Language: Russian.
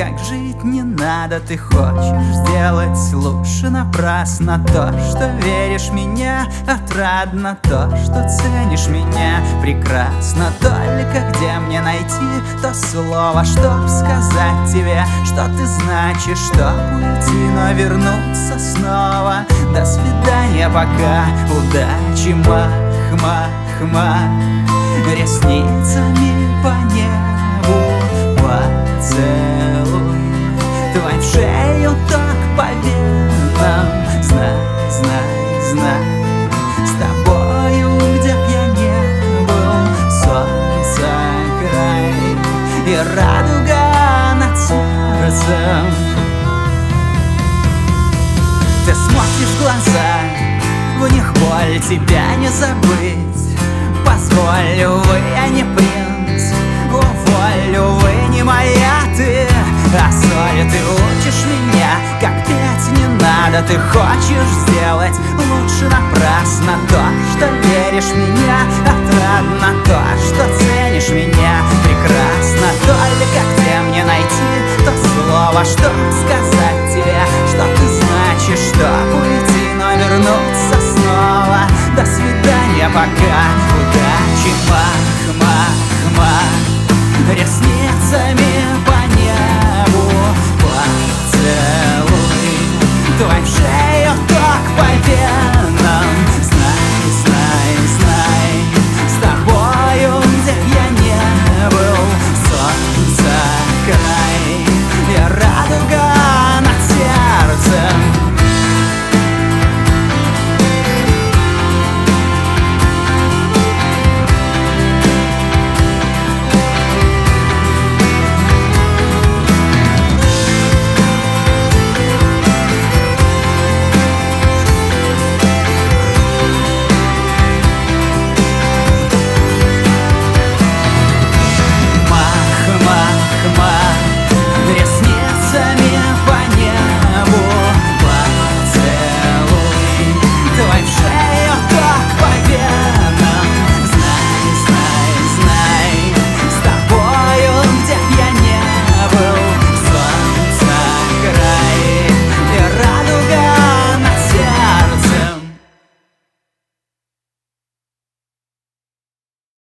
как жить не надо Ты хочешь сделать лучше напрасно То, что веришь меня отрадно То, что ценишь меня. Прекрасно Только где мне найти то слово, чтоб сказать тебе Что ты значишь, чтоб уйти, но вернуться снова. До свидания пока, удачи, мах, мах, мах. Ресницами по шею так по венам Знай, знай, знай. С тобою, где б я не был Солнце край И радуга над сердцем. Ты смотришь в глаза В них боль тебя не забыть. Позволь, ты хочешь сделать? Лучше напрасно то, что веришь в меня. Отрадно то, что ценишь меня. Прекрасно только где мне найти То слово, что сказать тебе? Что ты значишь, что уйти, но вернуться снова? До свидания, пока. Удачи, мах, мах, мах. Ресницами